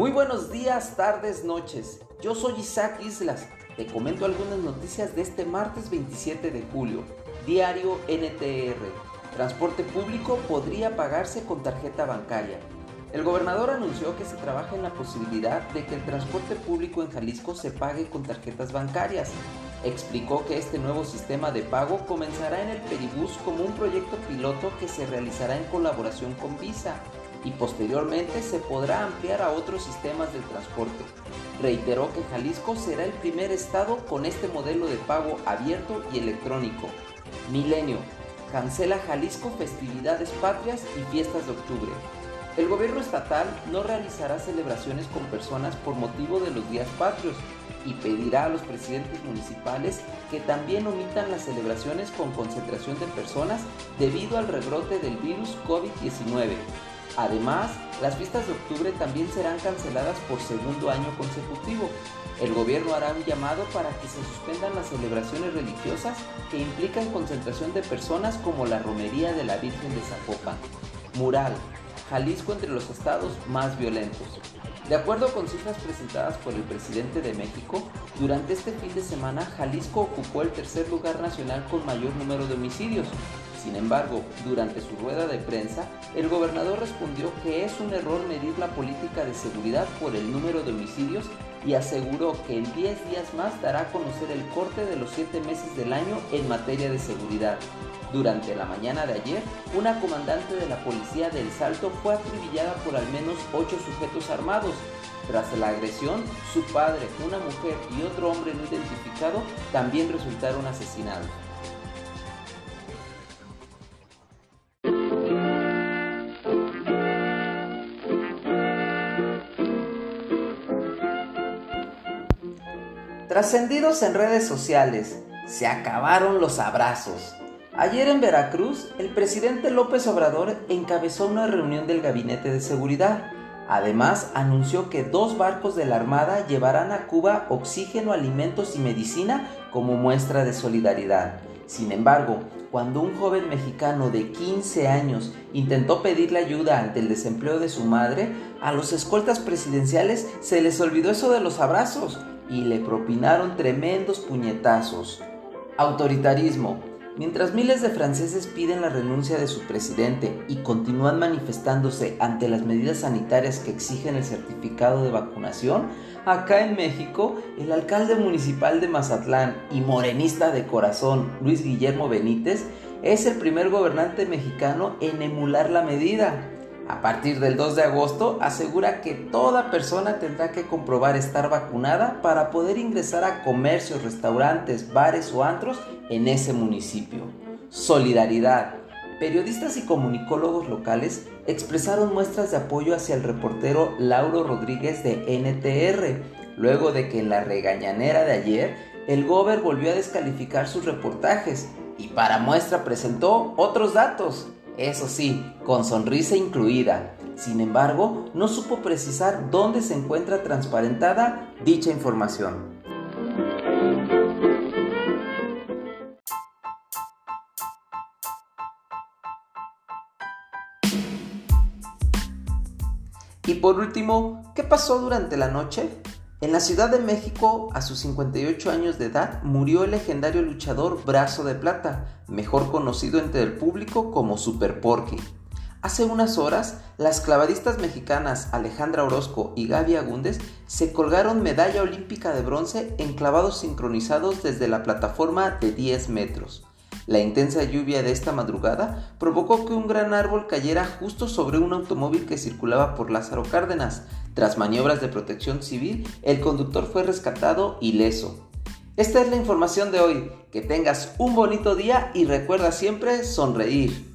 Muy buenos días, tardes, noches. Yo soy Isaac Islas. Te comento algunas noticias de este martes 27 de julio. Diario NTR. Transporte público podría pagarse con tarjeta bancaria. El gobernador anunció que se trabaja en la posibilidad de que el transporte público en Jalisco se pague con tarjetas bancarias. Explicó que este nuevo sistema de pago comenzará en el Peribús como un proyecto piloto que se realizará en colaboración con Visa y posteriormente se podrá ampliar a otros sistemas de transporte. Reiteró que Jalisco será el primer estado con este modelo de pago abierto y electrónico. Milenio. Cancela Jalisco festividades patrias y fiestas de octubre. El gobierno estatal no realizará celebraciones con personas por motivo de los días patrios y pedirá a los presidentes municipales que también omitan las celebraciones con concentración de personas debido al rebrote del virus COVID-19. Además, las fiestas de octubre también serán canceladas por segundo año consecutivo. El gobierno hará un llamado para que se suspendan las celebraciones religiosas que implican concentración de personas como la romería de la Virgen de Zapopan. Mural, Jalisco entre los estados más violentos. De acuerdo con cifras presentadas por el presidente de México, durante este fin de semana Jalisco ocupó el tercer lugar nacional con mayor número de homicidios, sin embargo, durante su rueda de prensa, el gobernador respondió que es un error medir la política de seguridad por el número de homicidios y aseguró que en 10 días más dará a conocer el corte de los 7 meses del año en materia de seguridad. Durante la mañana de ayer, una comandante de la policía del Salto fue acribillada por al menos 8 sujetos armados. Tras la agresión, su padre, una mujer y otro hombre no identificado también resultaron asesinados. Trascendidos en redes sociales, se acabaron los abrazos. Ayer en Veracruz, el presidente López Obrador encabezó una reunión del Gabinete de Seguridad. Además, anunció que dos barcos de la Armada llevarán a Cuba oxígeno, alimentos y medicina como muestra de solidaridad. Sin embargo, cuando un joven mexicano de 15 años intentó pedirle ayuda ante el desempleo de su madre, a los escoltas presidenciales se les olvidó eso de los abrazos y le propinaron tremendos puñetazos. Autoritarismo. Mientras miles de franceses piden la renuncia de su presidente y continúan manifestándose ante las medidas sanitarias que exigen el certificado de vacunación, acá en México el alcalde municipal de Mazatlán y morenista de corazón, Luis Guillermo Benítez, es el primer gobernante mexicano en emular la medida. A partir del 2 de agosto asegura que toda persona tendrá que comprobar estar vacunada para poder ingresar a comercios, restaurantes, bares o antros en ese municipio. Solidaridad. Periodistas y comunicólogos locales expresaron muestras de apoyo hacia el reportero Lauro Rodríguez de NTR, luego de que en la regañanera de ayer el Gober volvió a descalificar sus reportajes y para muestra presentó otros datos eso sí, con sonrisa incluida. Sin embargo, no supo precisar dónde se encuentra transparentada dicha información. Y por último, ¿qué pasó durante la noche? En la Ciudad de México, a sus 58 años de edad, murió el legendario luchador Brazo de Plata, mejor conocido entre el público como Super Porky. Hace unas horas, las clavadistas mexicanas Alejandra Orozco y Gaby Agúndez se colgaron medalla olímpica de bronce en clavados sincronizados desde la plataforma de 10 metros. La intensa lluvia de esta madrugada provocó que un gran árbol cayera justo sobre un automóvil que circulaba por Lázaro Cárdenas. Tras maniobras de protección civil, el conductor fue rescatado ileso. Esta es la información de hoy. Que tengas un bonito día y recuerda siempre sonreír.